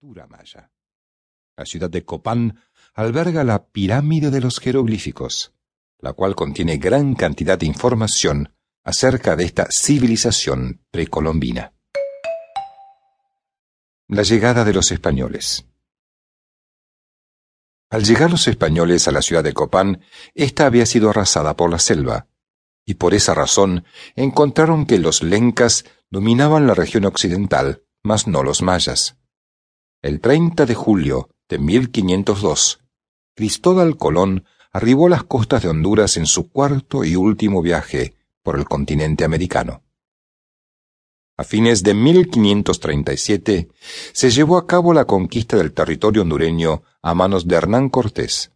La ciudad de Copán alberga la pirámide de los jeroglíficos, la cual contiene gran cantidad de información acerca de esta civilización precolombina. La llegada de los españoles. Al llegar los españoles a la ciudad de Copán, ésta había sido arrasada por la selva, y por esa razón encontraron que los lencas dominaban la región occidental, mas no los mayas. El 30 de julio de 1502, Cristóbal Colón arribó a las costas de Honduras en su cuarto y último viaje por el continente americano. A fines de 1537 se llevó a cabo la conquista del territorio hondureño a manos de Hernán Cortés.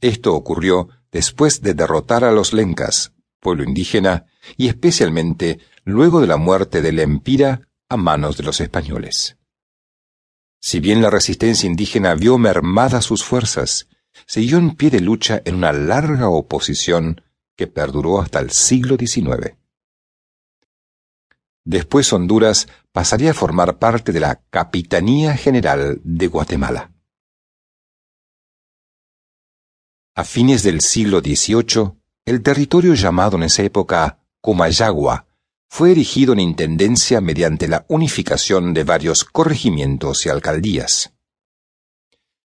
Esto ocurrió después de derrotar a los lencas, pueblo indígena, y especialmente luego de la muerte del Empira a manos de los españoles. Si bien la resistencia indígena vio mermadas sus fuerzas, siguió en pie de lucha en una larga oposición que perduró hasta el siglo XIX. Después Honduras pasaría a formar parte de la Capitanía General de Guatemala. A fines del siglo XVIII, el territorio llamado en esa época Comayagua fue erigido en intendencia mediante la unificación de varios corregimientos y alcaldías.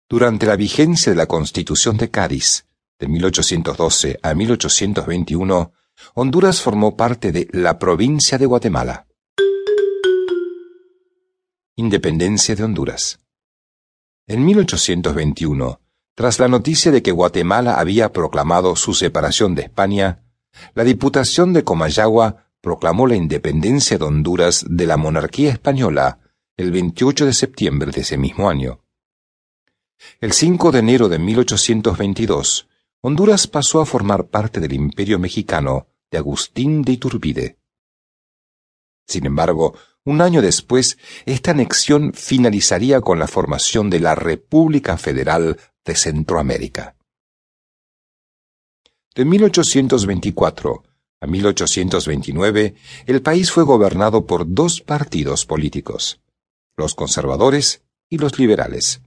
Durante la vigencia de la Constitución de Cádiz, de 1812 a 1821, Honduras formó parte de la provincia de Guatemala. Independencia de Honduras. En 1821, tras la noticia de que Guatemala había proclamado su separación de España, la Diputación de Comayagua proclamó la independencia de Honduras de la monarquía española el 28 de septiembre de ese mismo año. El 5 de enero de 1822, Honduras pasó a formar parte del Imperio mexicano de Agustín de Iturbide. Sin embargo, un año después, esta anexión finalizaría con la formación de la República Federal de Centroamérica. De 1824 a 1829, el país fue gobernado por dos partidos políticos, los conservadores y los liberales.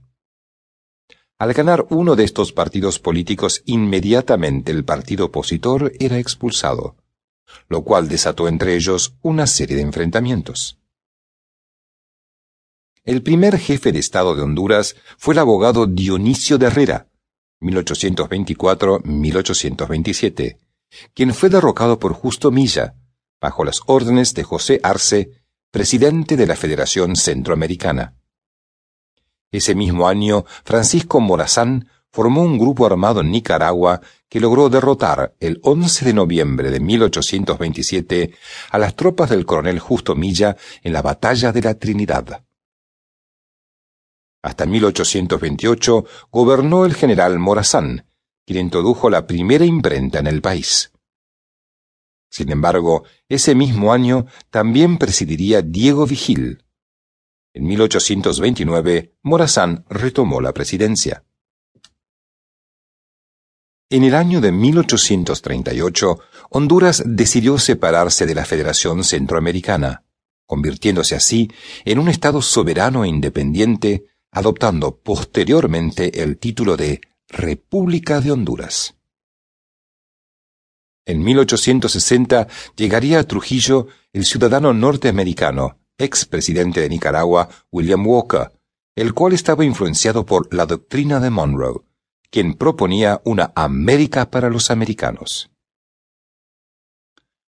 Al ganar uno de estos partidos políticos, inmediatamente el partido opositor era expulsado, lo cual desató entre ellos una serie de enfrentamientos. El primer jefe de Estado de Honduras fue el abogado Dionisio de Herrera, 1824-1827, quien fue derrocado por Justo Milla, bajo las órdenes de José Arce, presidente de la Federación Centroamericana. Ese mismo año, Francisco Morazán formó un grupo armado en Nicaragua que logró derrotar el 11 de noviembre de 1827 a las tropas del coronel Justo Milla en la Batalla de la Trinidad. Hasta 1828 gobernó el general Morazán, quien introdujo la primera imprenta en el país. Sin embargo, ese mismo año también presidiría Diego Vigil, en 1829, Morazán retomó la presidencia. En el año de 1838, Honduras decidió separarse de la Federación Centroamericana, convirtiéndose así en un Estado soberano e independiente, adoptando posteriormente el título de República de Honduras. En 1860 llegaría a Trujillo el ciudadano norteamericano expresidente de Nicaragua, William Walker, el cual estaba influenciado por la doctrina de Monroe, quien proponía una América para los americanos.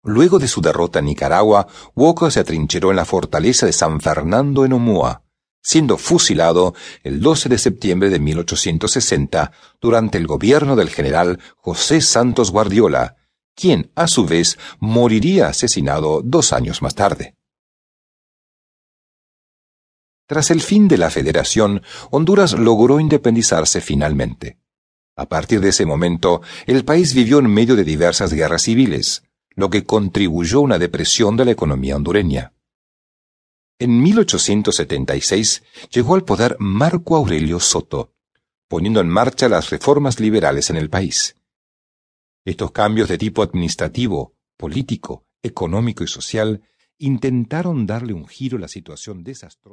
Luego de su derrota en Nicaragua, Walker se atrincheró en la fortaleza de San Fernando en Omoa, siendo fusilado el 12 de septiembre de 1860 durante el gobierno del general José Santos Guardiola, quien a su vez moriría asesinado dos años más tarde. Tras el fin de la federación, Honduras logró independizarse finalmente. A partir de ese momento, el país vivió en medio de diversas guerras civiles, lo que contribuyó a una depresión de la economía hondureña. En 1876 llegó al poder Marco Aurelio Soto, poniendo en marcha las reformas liberales en el país. Estos cambios de tipo administrativo, político, económico y social intentaron darle un giro a la situación desastrosa